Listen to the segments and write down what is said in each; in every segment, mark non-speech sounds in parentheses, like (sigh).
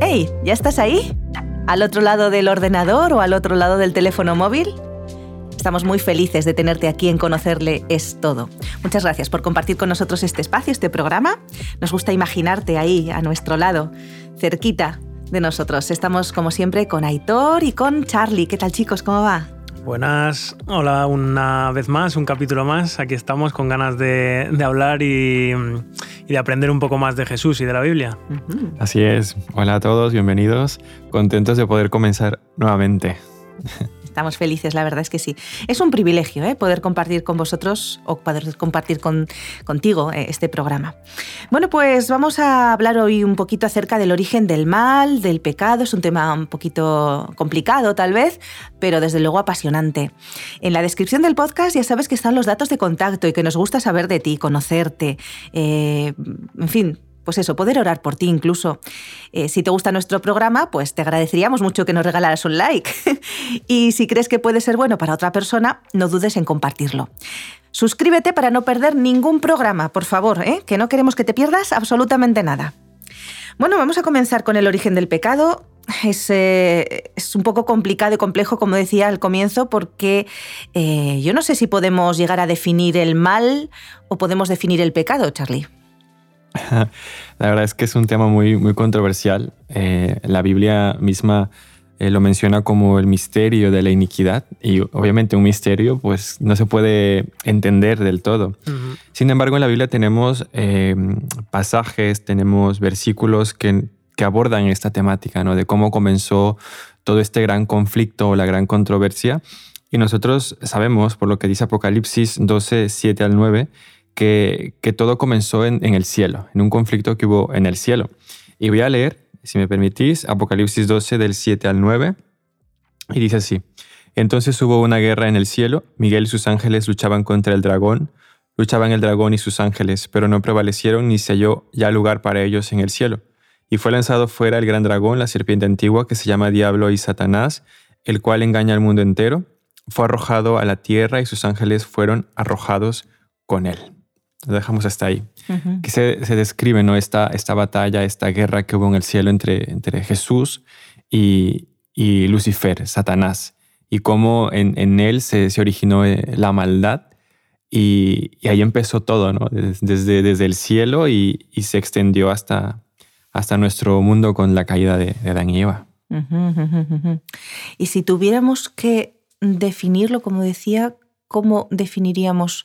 ¡Hey! ¿Ya estás ahí? ¿Al otro lado del ordenador o al otro lado del teléfono móvil? Estamos muy felices de tenerte aquí en Conocerle es todo. Muchas gracias por compartir con nosotros este espacio, este programa. Nos gusta imaginarte ahí, a nuestro lado, cerquita de nosotros. Estamos, como siempre, con Aitor y con Charlie. ¿Qué tal, chicos? ¿Cómo va? Buenas, hola una vez más, un capítulo más. Aquí estamos con ganas de, hablar y, de aprender un poco más de Jesús y de la Biblia. Así es. Hola a todos, bienvenidos. Contentos de poder comenzar nuevamente. Estamos felices, la verdad es que sí. Es un privilegio ¿eh? poder compartir con vosotros o poder compartir con, contigo eh, este programa. Bueno, pues vamos a hablar hoy un poquito acerca del origen del mal, del pecado. Es un tema un poquito complicado tal vez, pero desde luego apasionante. En la descripción del podcast ya sabes que están los datos de contacto y que nos gusta saber de ti, conocerte. Eh, en fin, pues eso, poder orar por ti incluso. Eh, si te gusta nuestro programa, pues te agradeceríamos mucho que nos regalaras un like. (laughs) y si crees que puede ser bueno para otra persona, no dudes en compartirlo. Suscríbete para no perder ningún programa, por favor, ¿eh? que no queremos que te pierdas absolutamente nada. Bueno, vamos a comenzar con el origen del pecado. Es, eh, un poco complicado y complejo, como decía al comienzo, porque yo no sé si podemos llegar a definir el mal o podemos definir el pecado, Charlie. (laughs) La verdad es que es un tema muy, muy controversial. Eh, la Biblia misma eh, lo menciona como el misterio de la iniquidad y obviamente un misterio pues no se puede entender del todo. Sin embargo, en la Biblia tenemos eh, pasajes, tenemos versículos que, que, abordan esta temática, ¿no? De cómo comenzó todo este gran conflicto o la gran controversia. Y nosotros sabemos, por lo que dice Apocalipsis 12, 7 al 9, que, todo comenzó en, el cielo, en un conflicto que hubo en el cielo. Y voy a leer, si me permitís, Apocalipsis 12 del 7 al 9, y dice así, entonces hubo una guerra en el cielo, Miguel y sus ángeles luchaban contra el dragón, luchaban el dragón y sus ángeles, pero no prevalecieron ni se halló ya lugar para ellos en el cielo. Y fue lanzado fuera el gran dragón, la serpiente antigua, que se llama Diablo y Satanás, el cual engaña al mundo entero, fue arrojado a la tierra y sus ángeles fueron arrojados con él. Lo dejamos hasta ahí. Que se, describe ¿no? esta, esta batalla, esta guerra que hubo en el cielo entre, entre Jesús y, y Lucifer, Satanás, y cómo en, en él se, se, originó eh, la maldad. Y, y, ahí empezó todo, ¿no? desde, desde el cielo y, y, se extendió hasta, hasta nuestro mundo con la caída de, de Adán y Eva. Y si tuviéramos que definirlo, como decía, ¿cómo definiríamos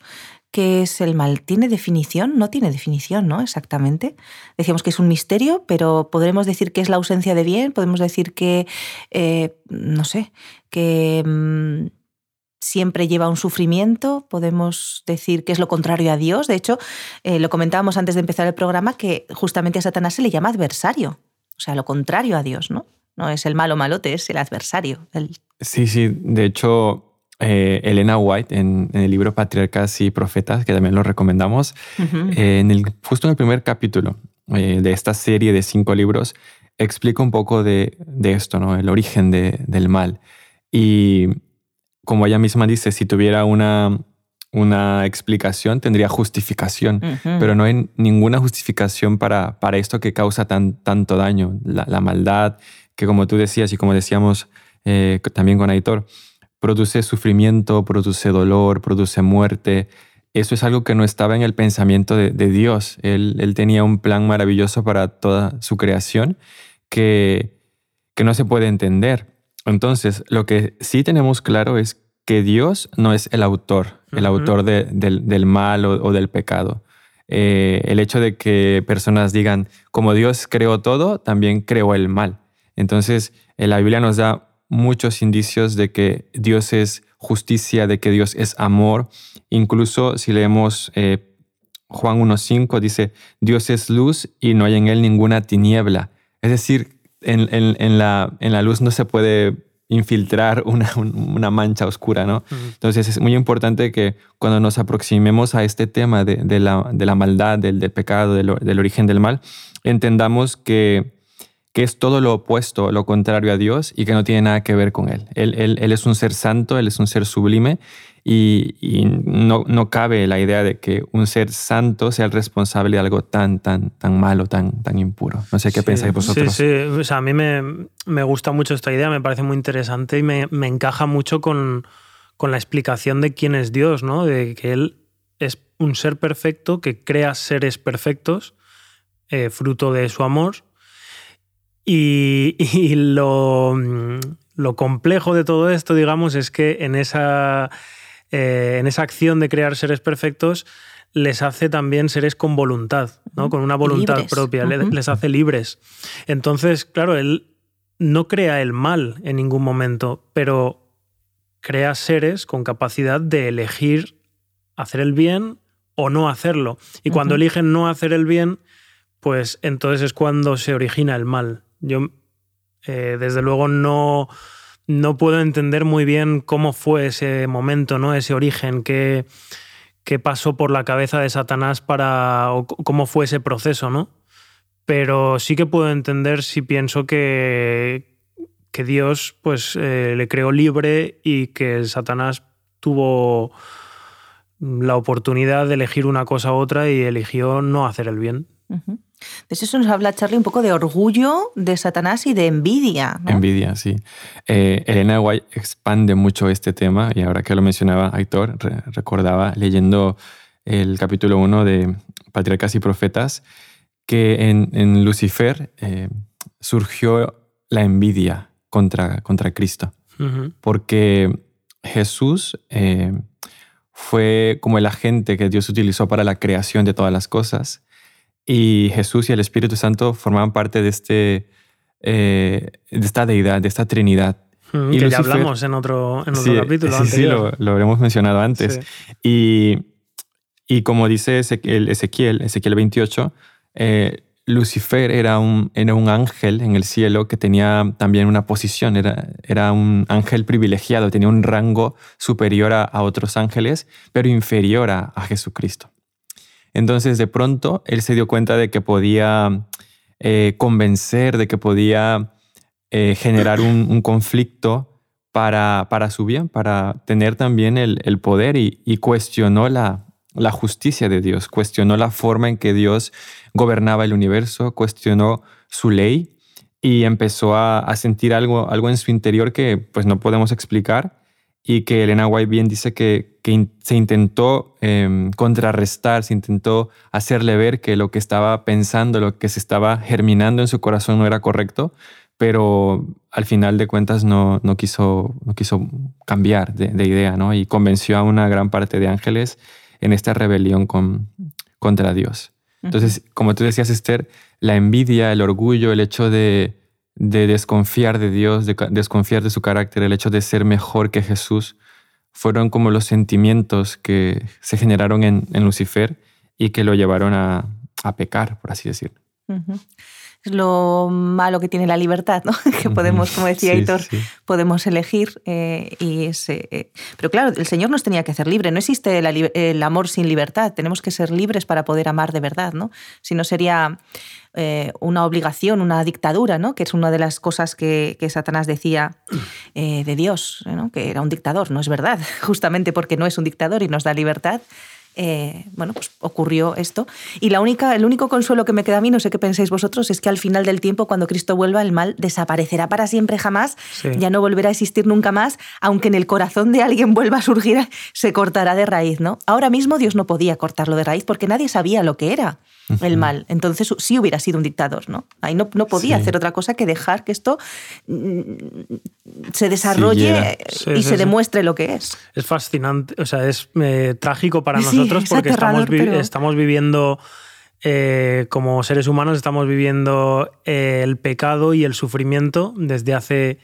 ¿Qué es el mal? ¿Tiene definición? No tiene definición, ¿no? Exactamente. Decíamos que es un misterio, pero podremos decir que es la ausencia de bien, podemos decir que, eh, no sé, que mm, siempre lleva un sufrimiento, podemos decir que es lo contrario a Dios. De hecho, eh, lo comentábamos antes de empezar el programa, que justamente a Satanás se le llama adversario, o sea, lo contrario a Dios, ¿no? No es el malo malote, es el adversario. Sí, sí, de hecho eh, Elena White en, el libro Patriarcas y Profetas, que también lo recomendamos, eh, en el, justo en el primer capítulo eh, de esta serie de cinco libros, explica un poco de, esto, ¿no? el origen del mal. Y como ella misma dice, si tuviera una, una explicación, tendría justificación, pero no hay ninguna justificación para, para esto que causa tan, tanto daño, la, la maldad, que como tú decías y como decíamos también con Aitor, produce sufrimiento, produce dolor, produce muerte. Eso es algo que no estaba en el pensamiento de, Dios. Él, tenía un plan maravilloso para toda su creación que, que no se puede entender. Entonces, lo que sí tenemos claro es que Dios no es el autor, el autor del, mal o, del pecado. Eh, el hecho de que personas digan, como Dios creó todo, también creó el mal. Entonces, eh, la Biblia nos da muchos indicios de que Dios es justicia, de que Dios es amor. Incluso si leemos eh, Juan 1.5, dice, Dios es luz y no hay en él ninguna tiniebla. Es decir, en, la, en la, luz no se puede infiltrar una, una mancha oscura, ¿no? Entonces es muy importante que cuando nos aproximemos a este tema de, la, de la, maldad, del, del pecado, del, del origen del mal, entendamos que que es todo lo opuesto, lo contrario a Dios y que no tiene nada que ver con Él. Él, él. es un ser santo, Él es un ser sublime y, no, no, cabe la idea de que un ser santo sea el responsable de algo tan, tan, tan malo, tan, tan impuro. No sé qué pensáis vosotros. Sí, sí, o sea, a mí me, me, gusta mucho esta idea, me parece muy interesante y me, me encaja mucho con, con, la explicación de quién es Dios, ¿no? De que Él es un ser perfecto que crea seres perfectos, eh, fruto de su amor. Y, (laughs) y lo, lo complejo de todo esto, digamos, es que en esa eh, en esa acción de crear seres perfectos, les hace también seres con voluntad, ¿no? con una voluntad propia, les hace libres. Entonces, claro, él no crea el mal en ningún momento, pero crea seres con capacidad de elegir hacer el bien o no hacerlo. Y cuando eligen no hacer el bien, pues entonces es cuando se origina el mal. Yo, eh, desde luego, no no puedo entender muy bien cómo fue ese momento, ¿no? ese origen, qué, qué pasó por la cabeza de Satanás para. o cómo fue ese proceso, ¿no? Pero sí que puedo entender si pienso que, que Dios pues, eh, le creó libre y que Satanás tuvo la oportunidad de elegir una cosa u otra y eligió no hacer el bien. De eso nos habla Charlie un poco de orgullo de Satanás y de envidia. Envidia, sí. Eh, Elena White expande mucho este tema y ahora que lo mencionaba Aitor, recordaba leyendo el capítulo 1 de Patriarcas y Profetas que en, Lucifer eh, surgió la envidia contra, contra Cristo. Porque Jesús eh, fue como el agente que Dios utilizó para la creación de todas las cosas y Jesús y el Espíritu Santo formaban parte de, este, eh, de esta deidad, de esta Trinidad. Mm, y que ya hablamos en otro, en otro capítulo. Sí, sí, lo, lo habremos mencionado antes. Y, y, como dice Ezequiel, Ezequiel, Ezequiel 28, eh, Lucifer era un, era un ángel en el cielo que tenía también una posición, era, era un ángel privilegiado, tenía un rango superior a, a otros ángeles, pero inferior a, a Jesucristo. Entonces de pronto él se dio cuenta de que podía eh, convencer, de que podía eh, generar un, conflicto para, para, su bien, para tener también el, poder y, cuestionó la, la, justicia de Dios, cuestionó la forma en que Dios gobernaba el universo, cuestionó su ley y empezó a, a sentir algo, algo en su interior que pues no podemos explicar y que Elena White bien dice que, se intentó em, contrarrestar, se intentó hacerle ver que lo que estaba pensando, lo que se estaba germinando en su corazón no era correcto, pero al final de cuentas no, no, quiso, no quiso cambiar de, idea ¿no? y convenció a una gran parte de ángeles en esta rebelión con, contra Dios. Entonces, como tú decías, Esther, la envidia, el orgullo, el hecho de, de desconfiar de Dios, de desconfiar de su carácter, el hecho de ser mejor que Jesús, fueron como los sentimientos que se generaron en, Lucifer y que lo llevaron a, pecar, por así decirlo. Lo malo que tiene la libertad, ¿no? (laughs) que podemos, como decía Hitor, podemos elegir. Eh, y eh, pero claro, el Señor nos tenía que hacer libre. No existe el amor sin libertad. Tenemos que ser libres para poder amar de verdad. ¿no? Si no sería eh, una obligación, una dictadura, ¿no? que es una de las cosas que, Satanás decía eh, de Dios, que era un dictador. No es verdad, (laughs) justamente porque no es un dictador y nos da libertad. Eh, bueno, pues ocurrió esto. Y la única, el único consuelo que me queda a mí, no sé qué pensáis vosotros, es que al final del tiempo, cuando Cristo vuelva, el mal desaparecerá para siempre jamás, ya no volverá a existir nunca más, aunque en el corazón de alguien vuelva a surgir, se cortará de raíz, ¿no? Ahora mismo Dios no podía cortarlo de raíz porque nadie sabía lo que era el mal. Entonces sí hubiera sido un dictador, ¿no? Ahí no, no podía hacer otra cosa que dejar que esto mm, se desarrolle y se demuestre lo que es. Es fascinante, o sea, es eh, trágico para nosotros porque estamos, estamos viviendo... Eh, como seres humanos estamos viviendo eh, el pecado y el sufrimiento desde hace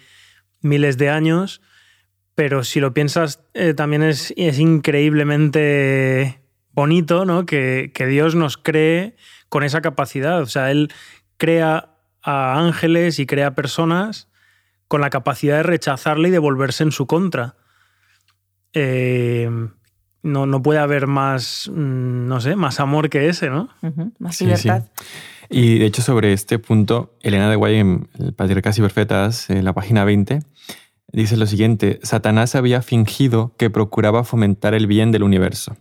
miles de años, pero si lo piensas también es, es increíblemente bonito, ¿no? Que, Dios nos cree con esa capacidad. O sea, Él crea a ángeles y crea personas con la capacidad de rechazarle y de volverse en su contra. Eh, no, no, puede haber más, mm, no sé, más amor que ese, ¿no? Más libertad. Y de hecho, sobre este punto, Elena de Guay en el Patriarcas y Perfetas, en la página 20, dice lo siguiente, Satanás había fingido que procuraba fomentar el bien del universo.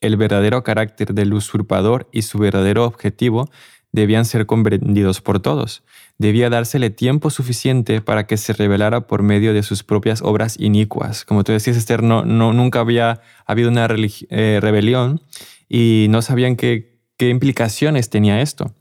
El verdadero carácter del usurpador y su verdadero objetivo debían ser comprendidos por todos. Debía dársele tiempo suficiente para que se revelara por medio de sus propias obras inicuas. Como tú decías, Esther, no, nunca había habido una eh, rebelión y no sabían qué, qué implicaciones tenía esto.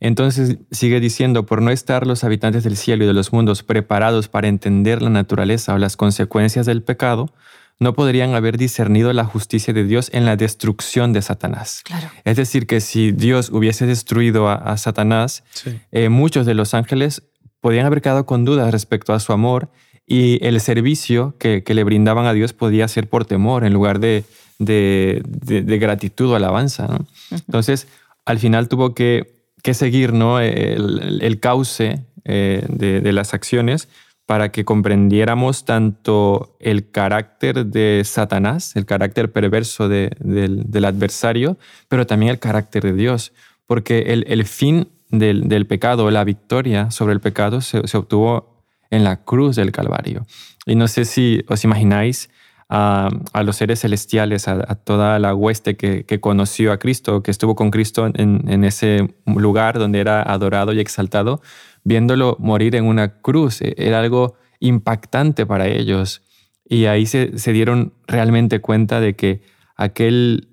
Entonces sigue diciendo, por no estar los habitantes del cielo y de los mundos preparados para entender la naturaleza o las consecuencias del pecado, no podrían haber discernido la justicia de Dios en la destrucción de Satanás. Es decir, que si Dios hubiese destruido a, Satanás, eh, muchos de los ángeles podrían haber quedado con dudas respecto a su amor y el servicio que, le brindaban a Dios podía ser por temor en lugar de, de, gratitud o alabanza. Entonces, al final tuvo que, seguir ¿no? el, cauce eh, de las acciones para que comprendiéramos tanto el carácter de Satanás, el carácter perverso del, adversario, pero también el carácter de Dios, porque el, fin del, pecado, la victoria sobre el pecado se, obtuvo en la cruz del Calvario. Y no sé si os imagináis a, los seres celestiales, a, toda la hueste que, conoció a Cristo, que estuvo con Cristo en ese lugar donde era adorado y exaltado, viéndolo morir en una cruz. E, era algo impactante para ellos. Y ahí se, dieron realmente cuenta de que aquel,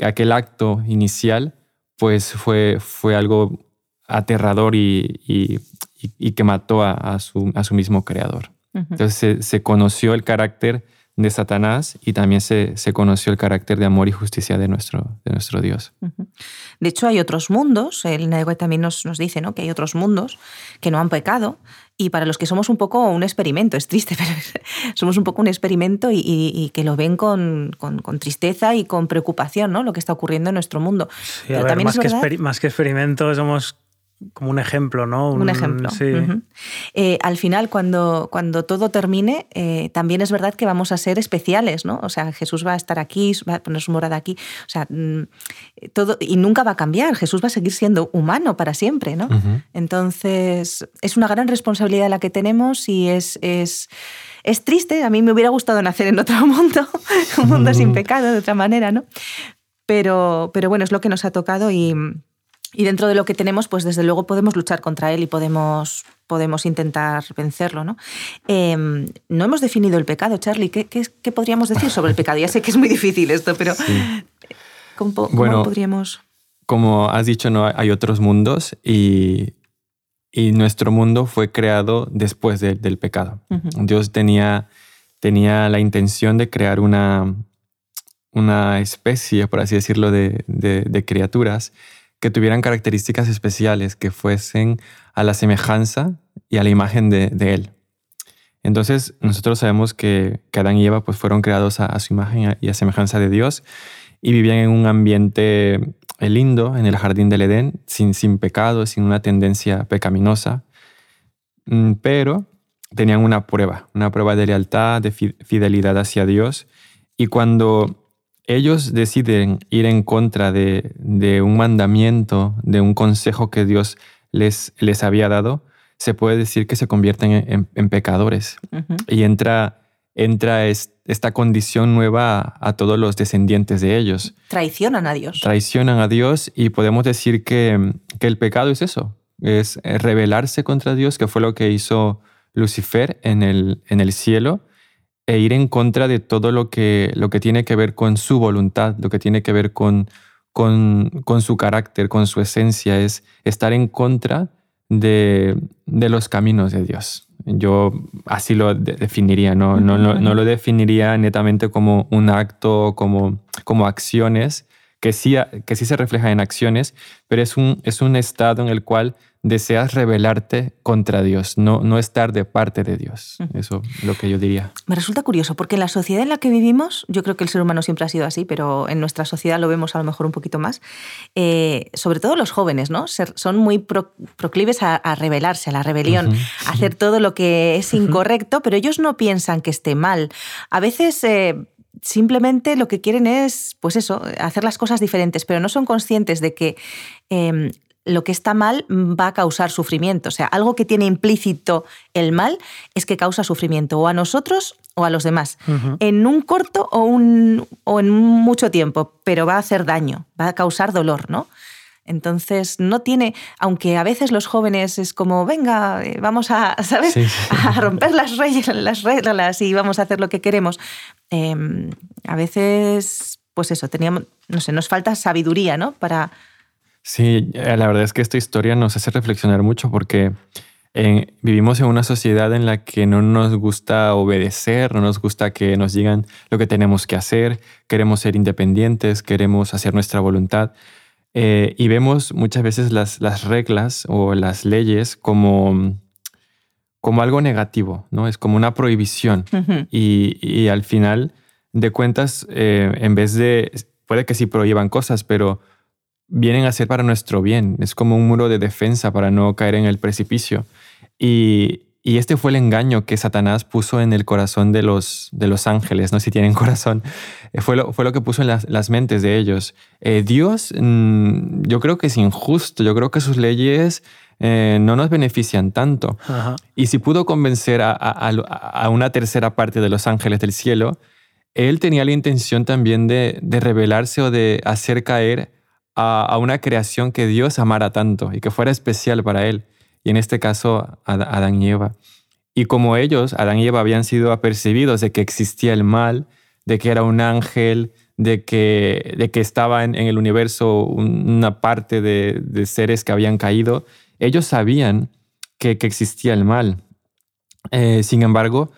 aquel acto inicial pues fue, fue algo aterrador y, que mató a, su, a, su, mismo creador. Entonces se, conoció el carácter de Satanás y también se, conoció el carácter de amor y justicia de nuestro, de nuestro Dios. De hecho, hay otros mundos, el Naego también nos, nos dice ¿no? que hay otros mundos que no han pecado y para los que somos un poco un experimento, es triste, (laughs) pero somos un poco un experimento y, que lo ven con, tristeza y con preocupación, ¿no? Lo que está ocurriendo en nuestro mundo. también más, que más que experimento, somos como un ejemplo, ¿no? Un, ejemplo. Sí. Eh, al final, cuando, cuando todo termine, eh, también es verdad que vamos a ser especiales, ¿no? O sea, Jesús va a estar aquí, va a poner su morada aquí, o sea, mm, todo, y nunca va a cambiar. Jesús va a seguir siendo humano para siempre, ¿no? Entonces, es una gran responsabilidad la que tenemos y es, es, es triste. A mí me hubiera gustado nacer en otro (laughs) mundo, un mundo sin pecado, de otra manera, ¿no? Pero, pero bueno, es lo que nos ha tocado y y dentro de lo que tenemos, pues desde luego podemos luchar contra él y podemos, podemos intentar vencerlo. ¿no? Em, no hemos definido el pecado, Charlie. ¿Qué, ¿Qué, podríamos decir sobre el pecado? Ya sé que es muy difícil esto, pero ¿cómo, podríamos...? Como has dicho, no hay otros mundos y, y nuestro mundo fue creado después del pecado. Dios tenía, tenía la intención de crear una, una especie, por así decirlo, de, de, de criaturas que tuvieran características especiales, que fuesen a la semejanza y a la imagen de, Él. Entonces, nosotros sabemos que, Adán y Eva pues, fueron creados a, su imagen y a semejanza de Dios y vivían en un ambiente eh, lindo, en el jardín del Edén, sin, sin pecado, sin una tendencia pecaminosa, mm, pero tenían una prueba, una prueba de lealtad, de fidelidad hacia Dios. Y cuando ellos deciden ir en contra de, un mandamiento, de un consejo que Dios les, les había dado, se puede decir que se convierten en, pecadores. Y entra, entra esta condición nueva a, todos los descendientes de ellos. Traicionan a Dios. Traicionan a Dios y podemos decir que, el pecado es eso, es rebelarse contra Dios, que fue lo que hizo Lucifer en el, en el cielo e ir en contra de todo lo que, lo que tiene que ver con su voluntad, lo que tiene que ver con, con, con su carácter, con su esencia, es estar en contra de, de los caminos de Dios. Yo así lo definiría, no, no, no, lo definiría netamente como un acto, como, como acciones, que sí, que sí se refleja en acciones, pero es un, es un estado en el cual deseas rebelarte contra Dios, no, no estar de parte de Dios. Eso es lo que yo diría. Me resulta curioso, porque en la sociedad en la que vivimos, yo creo que el ser humano siempre ha sido así, pero en nuestra sociedad lo vemos a lo mejor un poquito más, eh, sobre todo los jóvenes, ¿no? son muy proclives a, rebelarse, a la rebelión, a hacer todo lo que es incorrecto, pero ellos no piensan que esté mal. A veces... Eh, simplemente lo que quieren es, pues eso, hacer las cosas diferentes, pero no son conscientes de que em, lo que está mal va a causar sufrimiento. O sea, algo que tiene implícito el mal es que causa sufrimiento o a nosotros o a los demás, en un corto o, un, o en mucho tiempo, pero va a hacer daño, va a causar dolor, ¿no? Entonces, no tiene, aunque a veces los jóvenes es como, venga, eh, vamos a, (laughs) ¿sabes? A romper las, las reglas y vamos a hacer lo que queremos. Em, a veces, pues eso, teníamos, no sé, nos falta sabiduría, ¿no? Para... Sí, eh, la verdad es que esta historia nos hace reflexionar mucho porque vivimos en una sociedad en la que no nos gusta obedecer, no nos gusta que nos digan lo que tenemos que hacer, queremos ser independientes, queremos hacer nuestra voluntad. Eh, y vemos muchas veces las, las, reglas o las leyes como, como algo negativo, ¿no? Es como una prohibición. y, y, al final de cuentas, eh, en vez de, puede que sí prohíban cosas, pero vienen a ser para nuestro bien. Es como un muro de defensa para no caer en el precipicio. Y, este fue el engaño que Satanás puso en el corazón de los, de los ángeles, ¿no? Si tienen (laughs) corazón. Eh, fue lo, fue lo que puso en las, mentes de ellos. Eh, Dios, mm, yo creo que es injusto. Yo creo que sus leyes eh, no nos benefician tanto. Y si pudo convencer a, a, una tercera parte de los ángeles del cielo, él tenía la intención también de, de revelarse o de hacer caer a, una creación que Dios amara tanto y que fuera especial para él y en este caso Adán y Eva. Y como ellos, Adán y Eva, habían sido apercibidos de que existía el mal, de que era un ángel, de que, de que estaba en, el universo una parte de, seres que habían caído, ellos sabían que, existía el mal. Eh, sin embargo,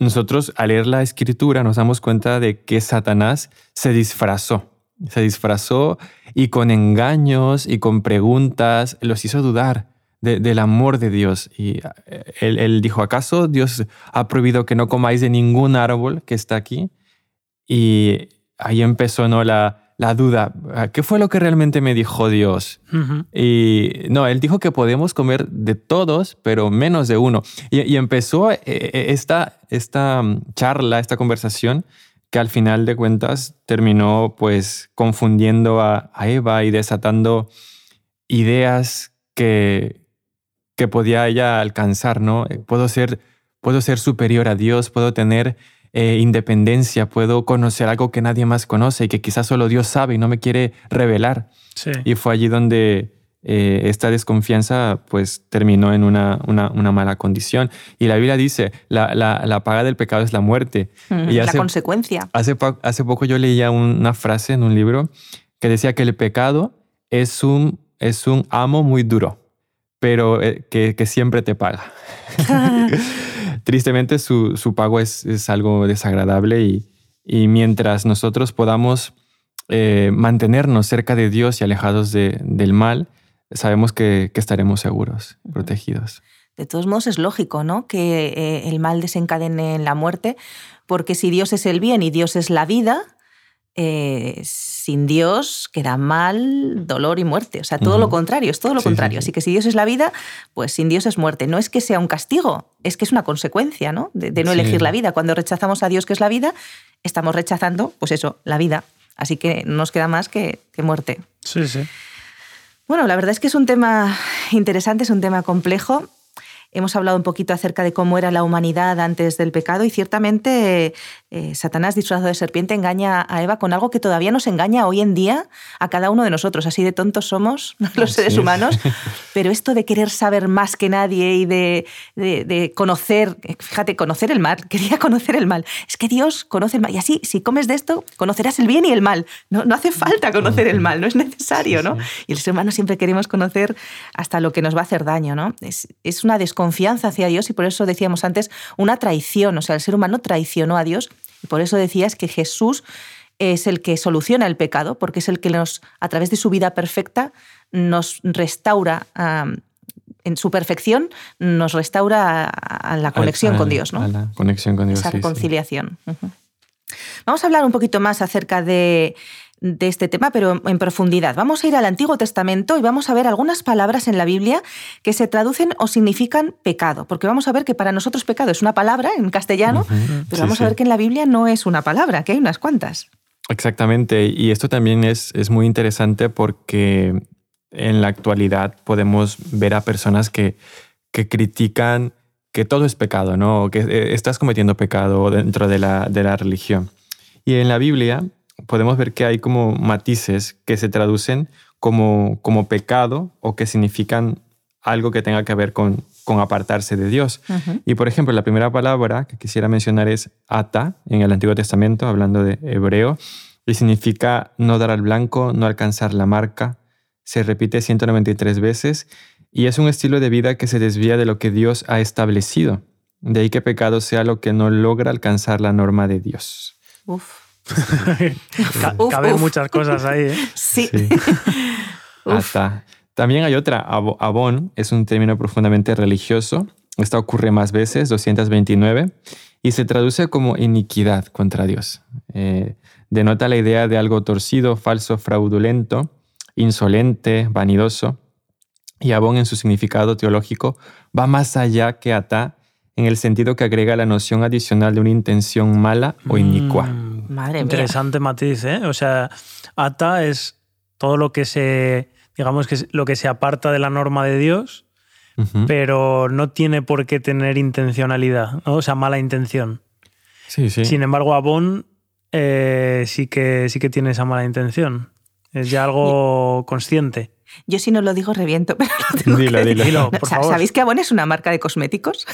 nosotros al leer la escritura nos damos cuenta de que Satanás se disfrazó. Se disfrazó y con engaños y con preguntas los hizo dudar del amor de Dios. Y eh, él, dijo, ¿acaso Dios ha prohibido que no comáis de ningún árbol que está aquí? Y ahí empezó ¿no? la, la duda, ¿qué fue lo que realmente me dijo Dios? Y no, él dijo que podemos comer de todos, pero menos de uno. Y, empezó eh, eh, esta, esta mm, charla, esta conversación, que al final de cuentas terminó pues confundiendo a Eva y desatando ideas que, que podía ella alcanzar, ¿no? Eh, puedo ser, puedo ser superior a Dios, puedo tener eh, independencia, puedo conocer algo que nadie más conoce y que quizás solo Dios sabe y no me quiere revelar. Y fue allí donde eh, esta desconfianza pues terminó en una, una, mala condición. Y la Biblia dice, la, la, paga del pecado es la muerte. y la consecuencia. Hace, hace poco yo leía una frase en un libro que decía que el pecado es un, es un amo muy duro pero eh, que, siempre te paga. (laughs) Tristemente su, pago es, algo desagradable y, mientras nosotros podamos eh, mantenernos cerca de Dios y alejados del mal, sabemos que, estaremos seguros, protegidos. De todos modos es lógico, ¿no? Que eh, el mal desencadene en la muerte, porque si Dios es el bien y Dios es la vida, eh, sin Dios queda mal, dolor y muerte. O sea, todo lo contrario, es todo lo contrario. Así que si Dios es la vida, pues sin Dios es muerte. No es que sea un castigo, es que es una consecuencia ¿no? De, no elegir la vida. Cuando rechazamos a Dios, que es la vida, estamos rechazando, pues eso, la vida. Así que no nos queda más que, que muerte. Sí, sí. Bueno, la verdad es que es un tema interesante, es un tema complejo hemos hablado un poquito acerca de cómo era la humanidad antes del pecado y ciertamente eh, Satanás disfrazado de serpiente engaña a Eva con algo que todavía nos engaña hoy en día a cada uno de nosotros. Así de tontos somos (laughs) los seres humanos, (laughs) pero esto de querer saber más que nadie y de, conocer, fíjate, conocer el mal, (laughs) quería conocer el mal. Es que Dios conoce el mal y así, si comes de esto, conocerás el bien y el mal. No, no hace falta conocer el mal, no es necesario, ¿no? Y el ser humano siempre queremos conocer hasta lo que nos va a hacer daño, ¿no? Es, es una desconfianza confianza hacia Dios y por eso decíamos antes una traición, o sea, el ser humano traicionó a Dios y por eso decías que Jesús es el que soluciona el pecado, porque es el que nos, a través de su vida perfecta, nos restaura en su perfección, nos restaura a, la conexión con Dios, ¿no? A la conexión con Dios. Esa reconciliación. Vamos a hablar un poquito más acerca de de este tema, pero en profundidad. Vamos a ir al Antiguo Testamento y vamos a ver algunas palabras en la Biblia que se traducen o significan pecado, porque vamos a ver que para nosotros pecado es una palabra en castellano, pero vamos a ver que en la Biblia no es una palabra, que hay unas cuantas. Exactamente, y esto también es, es muy interesante porque en la actualidad podemos ver a personas que, que critican que todo es pecado, ¿no? que eh, estás cometiendo pecado dentro de la, de la religión. Y en la Biblia podemos ver que hay como matices que se traducen como, como pecado o que significan algo que tenga que ver con, con apartarse de Dios. Y por ejemplo, la primera palabra que quisiera mencionar es ata en el Antiguo Testamento, hablando de hebreo, y significa no dar al blanco, no alcanzar la marca. Se repite 193 veces y es un estilo de vida que se desvía de lo que Dios ha establecido. De ahí que pecado sea lo que no logra alcanzar la norma de Dios. Uf. (laughs) Caben muchas cosas ahí. ¿eh? Sí. (laughs) Hasta. También hay otra. Abón es un término profundamente religioso. Esta ocurre más veces, 229, y se traduce como iniquidad contra Dios. Eh, denota la idea de algo torcido, falso, fraudulento, insolente, vanidoso. Y Abón en su significado teológico va más allá que ata en el sentido que agrega la noción adicional de una intención mala o inicua. Mm, madre Interesante matiz, ¿eh? O sea, ata es todo lo que se, digamos que lo que se aparta de la norma de Dios, pero no tiene por qué tener intencionalidad, o sea, mala intención. Sí, sí. Sin embargo, Abón eh, sí, que, sí que tiene esa mala intención. Es ya algo consciente. Yo si no lo digo reviento, (laughs) pero lo tengo dilo, que dilo. por favor. ¿Sabéis que Avon es una marca de cosméticos?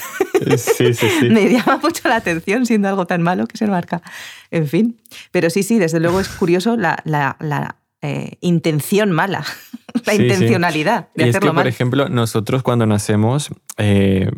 Sí, sí, sí. (laughs) Me llama mucho la atención siendo algo tan malo que se marca. En fin. Pero sí, sí, desde luego es curioso la, la, la eh, intención mala, (laughs) la Sí, sí. intencionalidad de y es hacerlo que, por ejemplo, nosotros cuando nacemos, eh,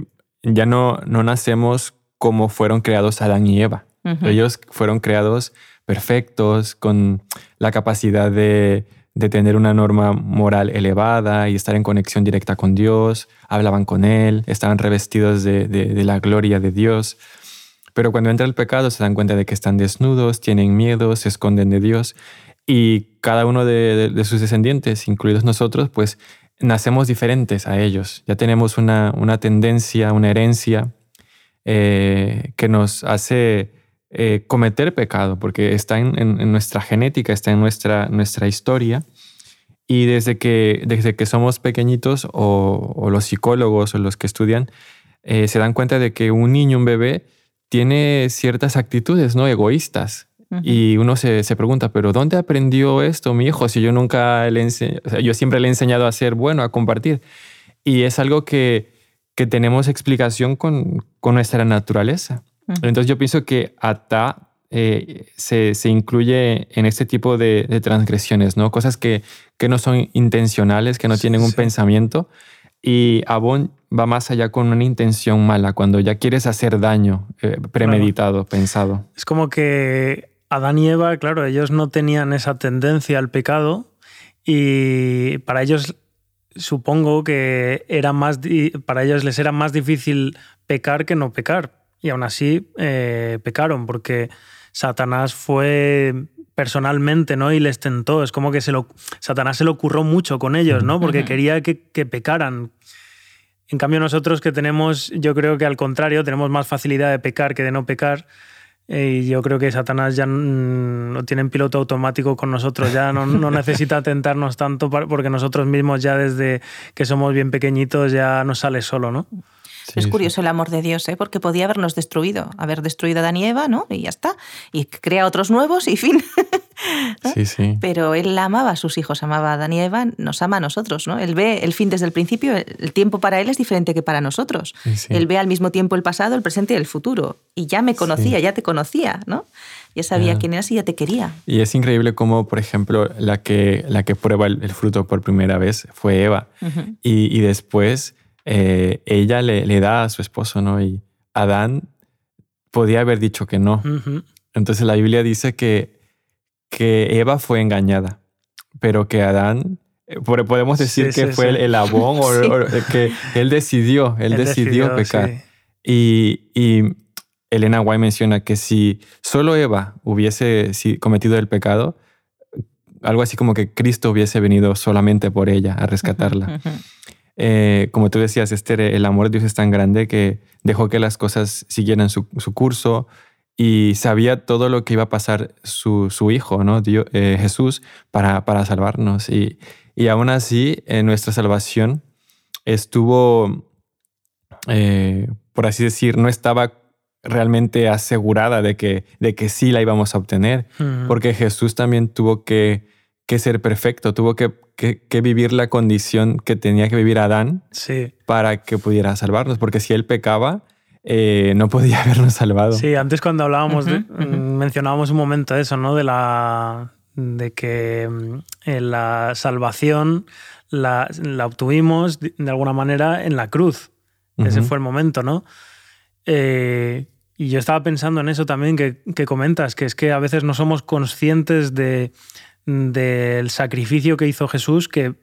ya no, no nacemos como fueron creados Adán y Eva. Ellos fueron creados perfectos, con la capacidad de, de tener una norma moral elevada y estar en conexión directa con Dios, hablaban con Él, estaban revestidos de, la gloria de Dios. Pero cuando entra el pecado se dan cuenta de que están desnudos, tienen miedo, se esconden de Dios y cada uno de, sus descendientes, incluidos nosotros, pues nacemos diferentes a ellos. Ya tenemos una, una tendencia, una herencia eh, que nos hace eh, cometer pecado, porque está en, en- en nuestra genética, está en nuestra, nuestra historia. Y desde que, desde que somos pequeñitos o, o los psicólogos o los que estudian, eh, se dan cuenta de que un niño, un bebé, tiene ciertas actitudes no egoístas. Y uno se, se pregunta, ¿pero dónde aprendió esto mi hijo? Si yo nunca le sea, yo siempre le he enseñado a ser bueno, a compartir. Y es algo que, que tenemos explicación con, con nuestra naturaleza. Entonces yo pienso que ata eh, se, se incluye en este tipo de, de transgresiones, ¿no? Cosas que, que no son intencionales, que no Sí, tienen un sí. pensamiento. Y Abón va más allá con una intención mala, cuando ya quieres hacer daño, eh, premeditado, pensado. Es como que Adán y Eva, claro, ellos no tenían esa tendencia al pecado y para ellos supongo que era más para ellos les era más difícil pecar que no pecar y aún así eh, pecaron porque Satanás fue personalmente, ¿no? Y les tentó. Es como que se lo, Satanás se lo curró mucho con ellos, ¿no? Porque quería que, que pecaran. En cambio, nosotros que tenemos, yo creo que al contrario, tenemos más facilidad de pecar que de no pecar. eh, Y yo creo que Satanás ya no tiene en piloto automático con nosotros, ya no, no (laughs) necesita tentarnos tanto porque nosotros mismos ya desde que somos bien pequeñitos ya nos sale solo, ¿no? Es Sí, curioso el amor de Dios, ¿eh? porque podía habernos destruido, haber destruido a Adán y Eva, ¿no? Y ya está. Y crea otros nuevos y fin. (laughs) Sí, sí. Pero él amaba a sus hijos, amaba a Adán y Eva, nos ama a nosotros, ¿no? Él ve el fin desde el principio, el tiempo para él es diferente que para nosotros. Sí, sí. Él ve al mismo tiempo el pasado, el presente y el futuro. Y ya me conocía, ya te conocía, ¿no? Ya sabía quién eras y ya te quería. Y es increíble cómo, por ejemplo, la que, la que prueba el, el fruto por primera vez fue Eva. Ujú. Y, y después eh, ella le, le da a su esposo, ¿no? Y Adán podía haber dicho que no. Entonces la Biblia dice que, que Eva fue engañada, pero que Adán, eh, por- podemos decir Sí, que sí, fue sí. el, el abón o, (laughs) Sí. o que él decidió, él, decidió, pecar. sí. Y, y Elena White menciona que si solo Eva hubiese cometido el pecado, algo así como que Cristo hubiese venido solamente por ella a rescatarla. Eh, como tú decías, Esther, el amor de Dios es tan grande que dejó que las cosas siguieran su, su curso y sabía todo lo que iba a pasar su, su hijo, ¿no? Dio- eh, Jesús, para, para salvarnos. Y, y aún así eh, nuestra salvación estuvo, eh, por así decir, no estaba realmente asegurada de que, de que sí la íbamos a obtener, porque Jesús también tuvo que, que ser perfecto, tuvo que, que, vivir la condición que tenía que vivir Adán sí. para que pudiera salvarnos, porque si él pecaba, eh, no podía (laughs) habernos salvado. Sí, antes cuando hablábamos, mencionábamos un momento eso, ¿no? De la de que mm, la salvación la, obtuvimos de alguna manera en la cruz. Ese fue el momento, ¿no? Eh, y yo estaba pensando en eso también que, que, comentas, que es que a veces no somos conscientes de, del sacrificio que hizo Jesús, que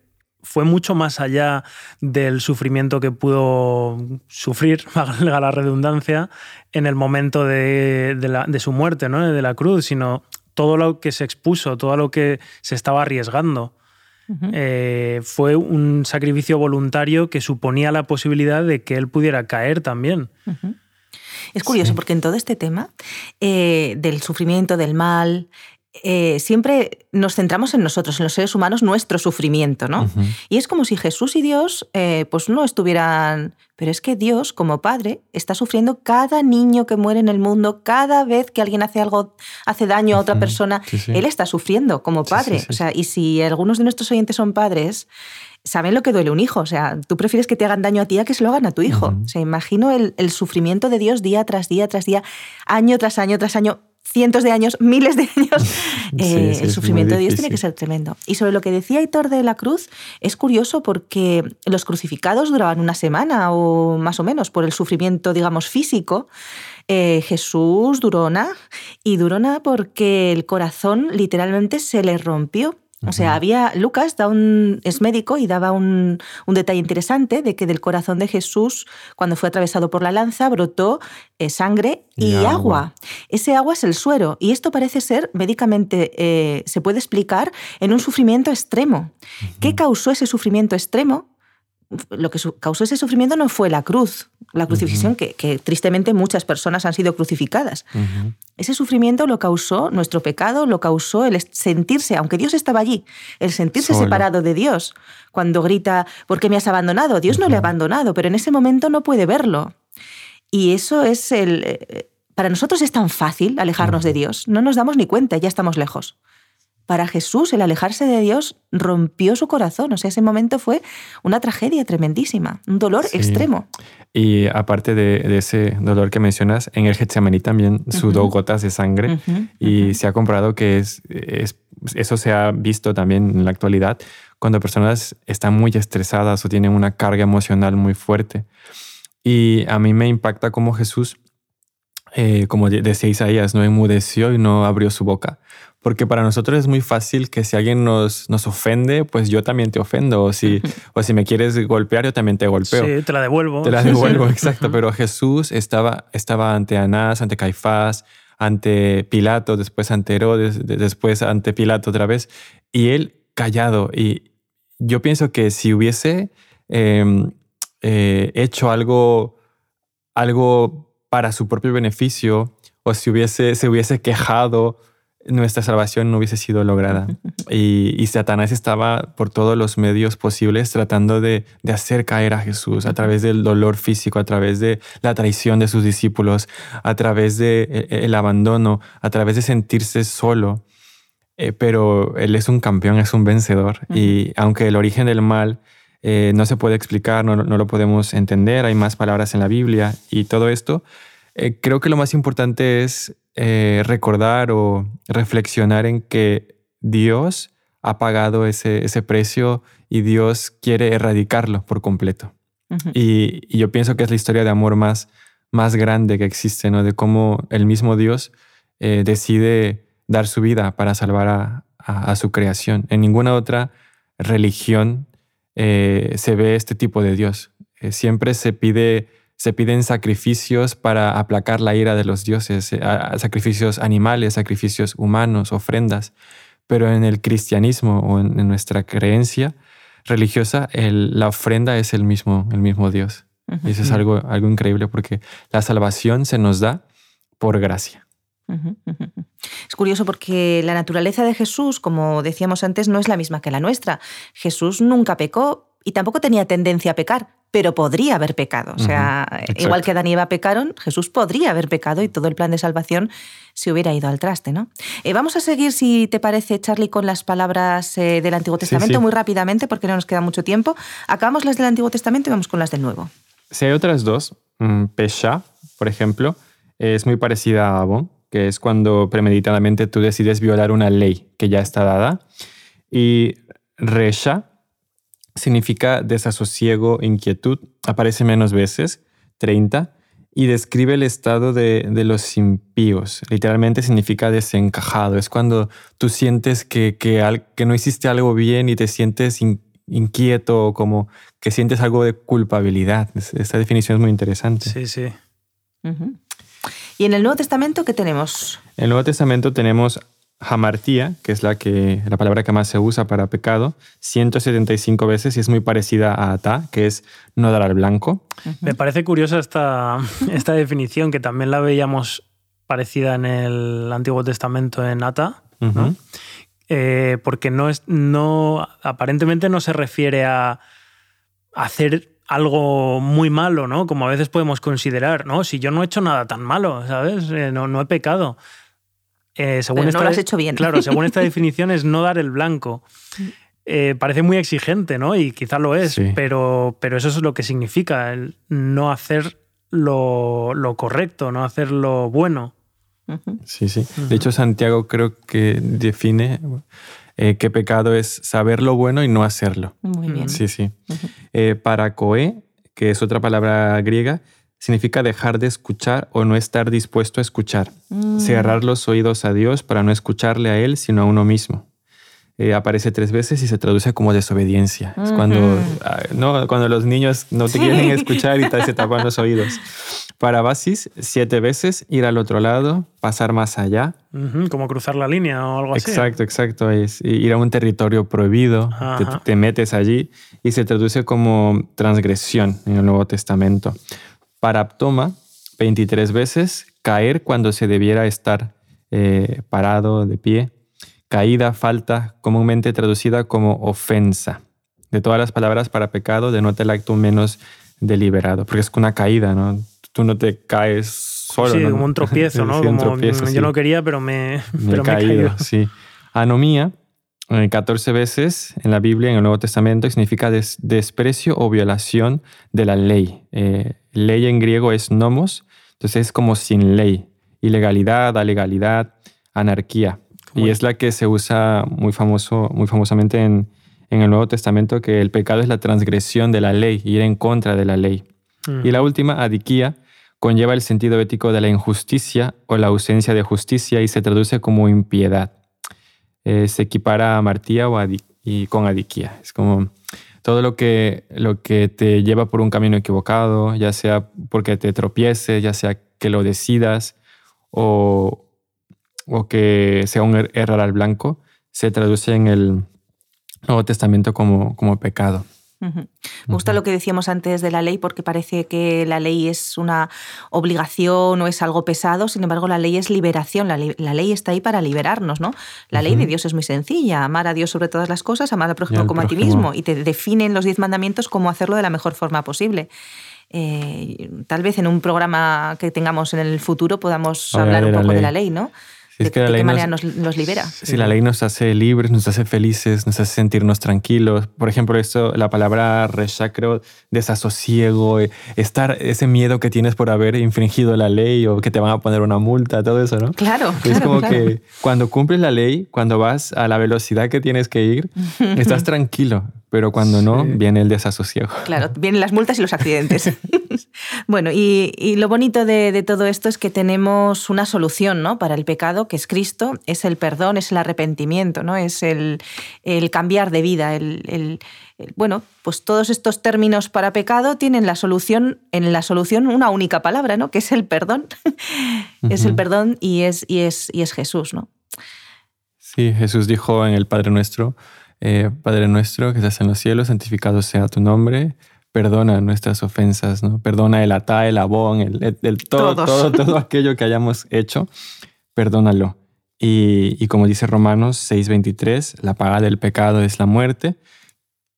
fue mucho más allá del sufrimiento que pudo sufrir, (laughs) valga la redundancia, en el momento de, su muerte, ¿no? de la cruz, sino todo lo que se expuso, todo lo que se estaba arriesgando. Eh, fue un sacrificio voluntario que suponía la posibilidad de que él pudiera caer también. Es curioso porque en todo este tema eh, del sufrimiento, del mal, eh, siempre nos centramos en nosotros, en los seres humanos, nuestro sufrimiento, ¿no? Y es como si Jesús y Dios eh, pues no estuvieran... Pero es que Dios, como Padre, está sufriendo cada niño que muere en el mundo, cada vez que alguien hace algo, hace daño a otra persona, Él está sufriendo como Padre. O sea, y si algunos de nuestros oyentes son padres, saben lo que duele un hijo. O sea, tú prefieres que te hagan daño a ti a que se lo hagan a tu hijo. O sea, imagino el, el, sufrimiento de Dios día tras día tras día, año tras año tras año cientos de años, miles de años, (laughs) eh, el sufrimiento de Dios tiene que ser tremendo. Y sobre lo que decía Hitor de la Cruz, es curioso porque los crucificados duraban una semana o más o menos por el sufrimiento, digamos, físico. Eh, Jesús duró una y duró una porque el corazón literalmente se le rompió. O sea, había, Lucas da un, es médico y daba un, detalle interesante de que del corazón de Jesús, cuando fue atravesado por la lanza, brotó eh, sangre y, agua. Ese agua es el suero y esto parece ser médicamente, eh, se puede explicar en un sufrimiento extremo. ¿Qué causó ese sufrimiento extremo? Lo que causó ese sufrimiento no fue la cruz, la crucifixión, que, tristemente muchas personas han sido crucificadas. Ese sufrimiento lo causó nuestro pecado, lo causó el sentirse, aunque Dios estaba allí, el sentirse separado de Dios. Cuando grita, ¿por qué me has abandonado? Dios no le ha abandonado, pero en ese momento no puede verlo. Y eso es el... Eh, para nosotros es tan fácil alejarnos de Dios, no nos damos ni cuenta, ya estamos lejos para Jesús el alejarse de Dios rompió su corazón. O sea, ese momento fue una tragedia tremendísima, un dolor extremo. Y aparte de, ese dolor que mencionas, en el Getsemaní también sudó gotas de sangre y se ha comprobado que es, eso se ha visto también en la actualidad cuando personas están muy estresadas o tienen una carga emocional muy fuerte. Y a mí me impacta cómo Jesús, eh, como decía Isaías, no enmudeció y no abrió su boca porque para nosotros es muy fácil que si alguien nos, nos ofende, pues yo también te ofendo, o si, (laughs) o si me quieres golpear, yo también te golpeo. Sí, te la devuelvo. Te la devuelvo, exacto, pero Jesús estaba, estaba ante Anás, ante Caifás, ante Pilato, después ante Herodes, después ante Pilato otra vez, y él callado. Y yo pienso que si hubiese em, eh, hecho algo, algo para su propio beneficio, o si hubiese, se hubiese quejado nuestra salvación no hubiese sido lograda. (laughs) Y, Satanás estaba por todos los medios posibles tratando de, hacer caer a Jesús a través del dolor físico, a través de la traición de sus discípulos, a través del de e, el abandono, a través de sentirse solo. Eh, pero Él es un campeón, es un vencedor. Y aunque el origen del mal eh, no se puede explicar, no, lo podemos entender, hay más palabras en la Biblia y todo esto, eh, creo que lo más importante es eh, recordar o reflexionar en que Dios ha pagado ese, ese precio y Dios quiere erradicarlo por completo. y, yo pienso que es la historia de amor más, más grande que existe, ¿no? De cómo el mismo Dios eh, decide dar su vida para salvar a, a, su creación. En ninguna otra religión eh, se ve este tipo de Dios. siempre se pide se piden sacrificios para aplacar la ira de los dioses, eh, sacrificios animales, sacrificios humanos, ofrendas. Pero en el cristianismo o en, nuestra creencia religiosa, la ofrenda es el mismo, el mismo Dios. Y eso es algo, algo increíble porque la salvación se nos da por gracia. Es curioso porque la naturaleza de Jesús, como decíamos antes, no es la misma que la nuestra. Jesús nunca pecó y tampoco tenía tendencia a pecar, pero podría haber pecado. O sea, igual que Adán y Eva pecaron, Jesús podría haber pecado y todo el plan de salvación se hubiera ido al traste, ¿no? Eh, vamos a seguir, si te parece, Charlie, con las palabras eh, del Antiguo Testamento muy rápidamente, porque no nos queda mucho tiempo. Acabamos las del Antiguo Testamento y vamos con las del Nuevo. Si hay otras dos, mm, Pesha, por ejemplo, es muy parecida a Abon, que es cuando premeditadamente tú decides violar una ley que ya está dada. Y Resha significa desasosiego, inquietud, aparece menos veces, 30, y describe el estado de, los impíos. Literalmente significa desencajado. Es cuando tú sientes que, que, que no hiciste algo bien y te sientes inquieto o como que sientes algo de culpabilidad. Esta definición es muy interesante. Sí, sí. ¿Y en el Nuevo Testamento qué tenemos? En el Nuevo Testamento tenemos hamartía, que es la, que, la palabra que más se usa para pecado, 175 veces y es muy parecida a ata, que es no dar al blanco. Me parece curiosa esta, (laughs) esta definición, que también la veíamos parecida en el Antiguo Testamento en ata, eh, porque no es, no, aparentemente no se refiere a hacer algo muy malo, ¿no? Como a veces podemos considerar, ¿no? Si yo no he hecho nada tan malo, ¿sabes? Eh, no, no he pecado. Eh, según no lo has hecho bien. Claro, según esta (laughs) definición es no dar el blanco. Eh, parece muy exigente, ¿no? Y quizá lo es, pero, pero eso es lo que significa, el no hacer lo, correcto, no hacer lo bueno. Sí, sí. De hecho, Santiago creo que define eh, que pecado es saber lo bueno y no hacerlo. Muy bien. Sí, sí. para coe, que es otra palabra griega, significa dejar de escuchar o no estar dispuesto a escuchar. Mm. Cerrar los oídos a Dios para no escucharle a Él, sino a uno mismo. Eh, aparece tres veces y se traduce como desobediencia. Es cuando, ah, no, cuando los niños no te quieren escuchar y se tapan los oídos. Para Basis, siete veces, ir al otro lado, pasar más allá. como cruzar la línea o algo así. Exacto, exacto. Es ir a un territorio prohibido, te, te, metes allí y se traduce como transgresión en el Nuevo Testamento paraptoma 23 veces, caer cuando se debiera estar eh, parado de pie, caída, falta, comúnmente traducida como ofensa. De todas las palabras para pecado denota el acto menos deliberado, porque es una caída, ¿no? Tú no te caes solo. Sí, como un tropiezo, (laughs) ¿no? como, yo no quería, pero me, me he caído. Sí. Anomía 14 veces en la Biblia, en el Nuevo Testamento, significa desprecio o violación de la ley. Eh, ley en griego es nomos, entonces es como sin ley. Ilegalidad, alegalidad, anarquía. Y es la que se usa muy, famoso, muy famosamente en, en, el Nuevo Testamento, que el pecado es la transgresión de la ley, ir en contra de la ley. Mm. Y la última, adiquía, conlleva el sentido ético de la injusticia o la ausencia de justicia y se traduce como impiedad. Eh, se equipara a Martía o y con Adiquía. Es como todo lo que, lo que te lleva por un camino equivocado, ya sea porque te tropieces, ya sea que lo decidas o, o que sea un er-, error al blanco, se traduce en el Nuevo Testamento como, como pecado. Me gusta lo que decíamos antes de la ley porque parece que la ley es una obligación o es algo pesado, sin embargo la ley es liberación, la, ley, está ahí para liberarnos, ¿no? La ley de Dios es muy sencilla, amar a Dios sobre todas las cosas, amar al prójimo como a ti mismo y te definen los diez mandamientos cómo hacerlo de la mejor forma posible. Eh, tal vez en un programa que tengamos en el futuro podamos hablar un poco de la ley, ¿no? ¿De, que la qué manera nos, libera? Si la ley nos hace libres, nos hace felices, nos hace sentirnos tranquilos. Por ejemplo, esto, la palabra reshacro, desasosiego, eh, estar, ese miedo que tienes por haber infringido la ley o que te van a poner una multa, todo eso, ¿no? Claro. Es como que cuando cumples la ley, cuando vas a la velocidad que tienes que ir, (laughs) estás tranquilo. Pero cuando no, viene el desasosiego. Claro, vienen las multas y los accidentes. (laughs) bueno, y, lo bonito de, todo esto es que tenemos una solución ¿no? para el pecado, que es Cristo, es el perdón, es el arrepentimiento, ¿no? es el, cambiar de vida. El, bueno, pues todos estos términos para pecado tienen la solución, en la solución una única palabra, ¿no? que es el perdón. (laughs) es el perdón y es, y es, y es Jesús. ¿no? Sí, Jesús dijo en el Padre Nuestro, eh, Padre nuestro que estás en los cielos, santificado sea tu nombre. Perdona nuestras ofensas, ¿no? Perdona el atá, el abón, el, todo, todo, todo (laughs) aquello que hayamos hecho. Perdónalo. Y, como dice Romanos 6:23, la paga del pecado es la muerte,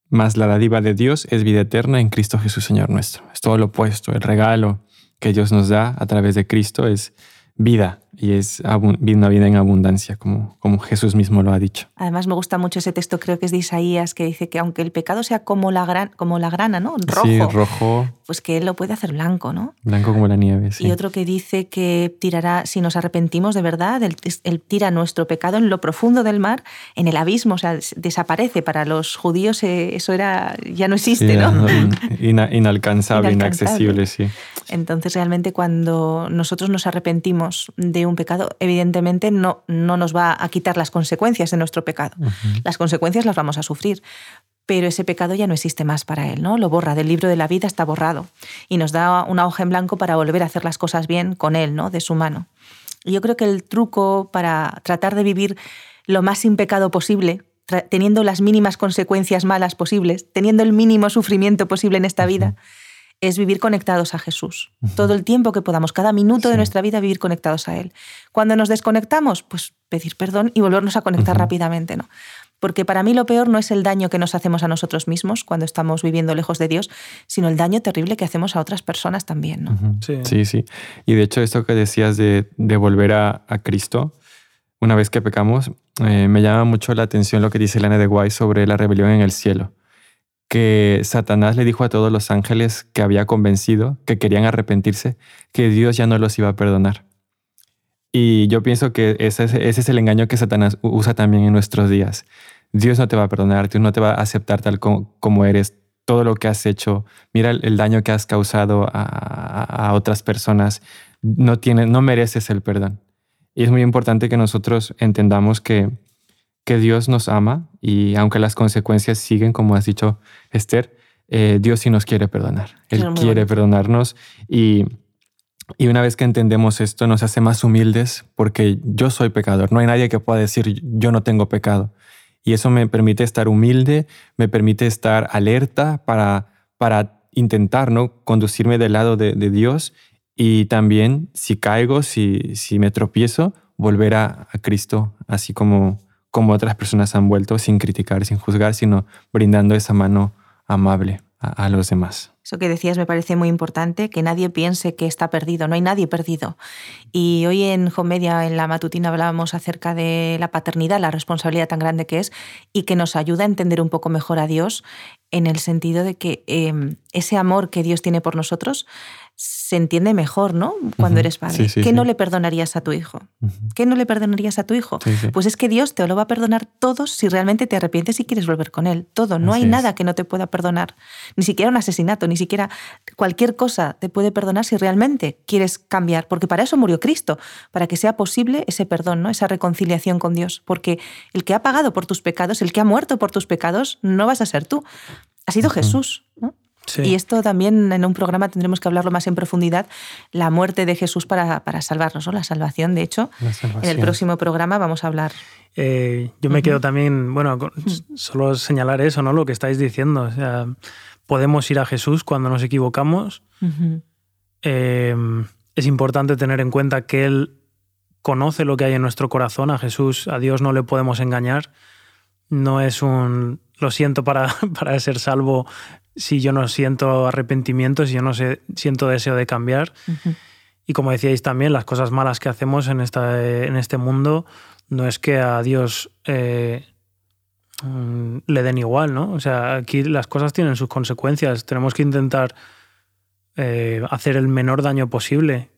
mas la dádiva de Dios es vida eterna en Cristo Jesús Señor nuestro. Es todo lo opuesto. El regalo que Dios nos da a través de Cristo es vida y es una vida en abundancia, como, como Jesús mismo lo ha dicho. Además me gusta mucho ese texto, creo que es de Isaías, que dice que aunque el pecado sea como la, gran, como la grana, ¿no? Rojo, sí, rojo. Pues que Él lo puede hacer blanco, ¿no? Blanco como la nieve, sí. Y otro que dice que tirará, si nos arrepentimos de verdad, Él, tira nuestro pecado en lo profundo del mar, en el abismo, o sea, desaparece. Para los judíos eh, eso era ya no existe, ¿no? (laughs) inalcanzable, inaccesible, sí. Entonces realmente cuando nosotros nos arrepentimos de un pecado, evidentemente no, no nos va a quitar las consecuencias de nuestro pecado. Las consecuencias las vamos a sufrir, pero ese pecado ya no existe más para él, ¿no? Lo borra del libro de la vida, está borrado y nos da una hoja en blanco para volver a hacer las cosas bien con él, ¿no? De su mano. Y yo creo que el truco para tratar de vivir lo más sin pecado posible, teniendo las mínimas consecuencias malas posibles, teniendo el mínimo sufrimiento posible en esta vida, es vivir conectados a Jesús. Todo el tiempo que podamos, cada minuto de nuestra vida vivir conectados a Él. Cuando nos desconectamos, pues pedir perdón y volvernos a conectar rápidamente, ¿no? Porque para mí lo peor no es el daño que nos hacemos a nosotros mismos cuando estamos viviendo lejos de Dios, sino el daño terrible que hacemos a otras personas también, ¿no? sí. sí, Y de hecho esto que decías de, volver a, Cristo, una vez que pecamos, eh, me llama mucho la atención lo que dice Elena de Guay sobre la rebelión en el cielo que Satanás le dijo a todos los ángeles que había convencido, que querían arrepentirse, que Dios ya no los iba a perdonar. Y yo pienso que ese, es el engaño que Satanás usa también en nuestros días. Dios no te va a perdonar, Dios no te va a aceptar tal como, eres, todo lo que has hecho, mira el, daño que has causado a, otras personas, no, tiene, no mereces el perdón. Y es muy importante que nosotros entendamos que que Dios nos ama y aunque las consecuencias siguen, como has dicho Esther, eh, Dios sí nos quiere perdonar. Él quiere perdonarnos y, y una vez que entendemos esto nos hace más humildes porque yo soy pecador. No hay nadie que pueda decir yo no tengo pecado. Y eso me permite estar humilde, me permite estar alerta para, para intentar ¿no? conducirme del lado de, Dios y también si caigo, si, si me tropiezo, volver a, a Cristo, así como, como otras personas han vuelto sin criticar, sin juzgar, sino brindando esa mano amable a, los demás. Eso que decías me parece muy importante, que nadie piense que está perdido, no hay nadie perdido. Y hoy en Homedia, en la matutina, hablábamos acerca de la paternidad, la responsabilidad tan grande que es y que nos ayuda a entender un poco mejor a Dios en el sentido de que em, ese amor que Dios tiene por nosotros se entiende mejor, ¿no? Cuando eres padre. ¿Qué no le perdonarías a tu hijo? ¿Qué no le perdonarías a tu hijo? Pues es que Dios te lo va a perdonar todo si realmente te arrepientes y quieres volver con él. Todo. No hay nada que no te pueda perdonar. Ni siquiera un asesinato, ni siquiera cualquier cosa te puede perdonar si realmente quieres cambiar. Porque para eso murió Cristo, para que sea posible ese perdón, ¿no? Esa reconciliación con Dios. Porque el que ha pagado por tus pecados, el que ha muerto por tus pecados, no vas a ser tú. Ha sido Jesús. ¿no? Y esto también en un programa tendremos que hablarlo más en profundidad, la muerte de Jesús para, para salvarnos, ¿no? la salvación, de hecho. En el próximo programa vamos a hablar. Eh, yo me quedo también, bueno, solo señalar eso, ¿no? Lo que estáis diciendo. O sea, podemos ir a Jesús cuando nos equivocamos. Eh, es importante tener en cuenta que Él conoce lo que hay en nuestro corazón. A Jesús, a Dios no le podemos engañar. No es un lo siento para, (laughs) para ser salvo, si yo no siento arrepentimiento, si yo no siento deseo de cambiar. Y como decíais también, las cosas malas que hacemos en, esta, en este mundo no es que a Dios eh, mm, le den igual, ¿no? O sea, aquí las cosas tienen sus consecuencias. Tenemos que intentar eh, hacer el menor daño posible.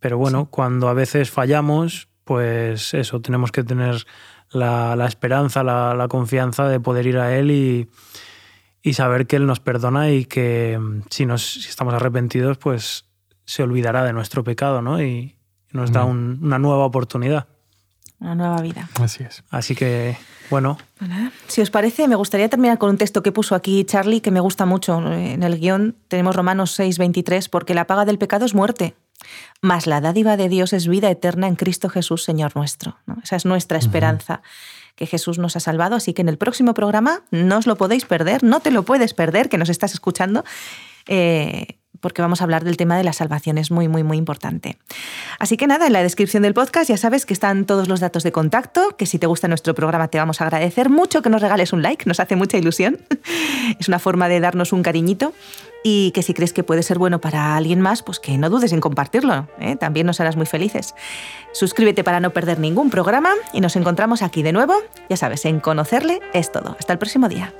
Pero bueno, cuando a veces fallamos, pues eso, tenemos que tener la, esperanza, la, confianza de poder ir a Él y, y saber que Él nos perdona y que mm, si, nos, si estamos arrepentidos, pues se olvidará de nuestro pecado ¿no? y nos da una nueva oportunidad. Una nueva vida. Así es. Así que, bueno. Si os parece, me gustaría terminar con un texto que puso aquí Charlie, que me gusta mucho. En el guion tenemos Romanos 6, 23, porque la paga del pecado es muerte, mas la dádiva de Dios es vida eterna en Cristo Jesús, Señor nuestro. Esa es nuestra esperanza que Jesús nos ha salvado. Así que en el próximo programa no os lo podéis perder, no te lo puedes perder, que nos estás escuchando. Eh, porque vamos a hablar del tema de la salvación, es muy, muy, muy importante. Así que nada, en la descripción del podcast ya sabes que están todos los datos de contacto, que si te gusta nuestro programa te vamos a agradecer mucho que nos regales un like, nos hace mucha ilusión. (laughs) es una forma de darnos un cariñito y que si crees que puede ser bueno para alguien más, pues que no dudes en compartirlo, ¿eh? también nos harás muy felices. Suscríbete para no perder ningún programa y nos encontramos aquí de nuevo, ya sabes, en conocerle es todo. Hasta el próximo día.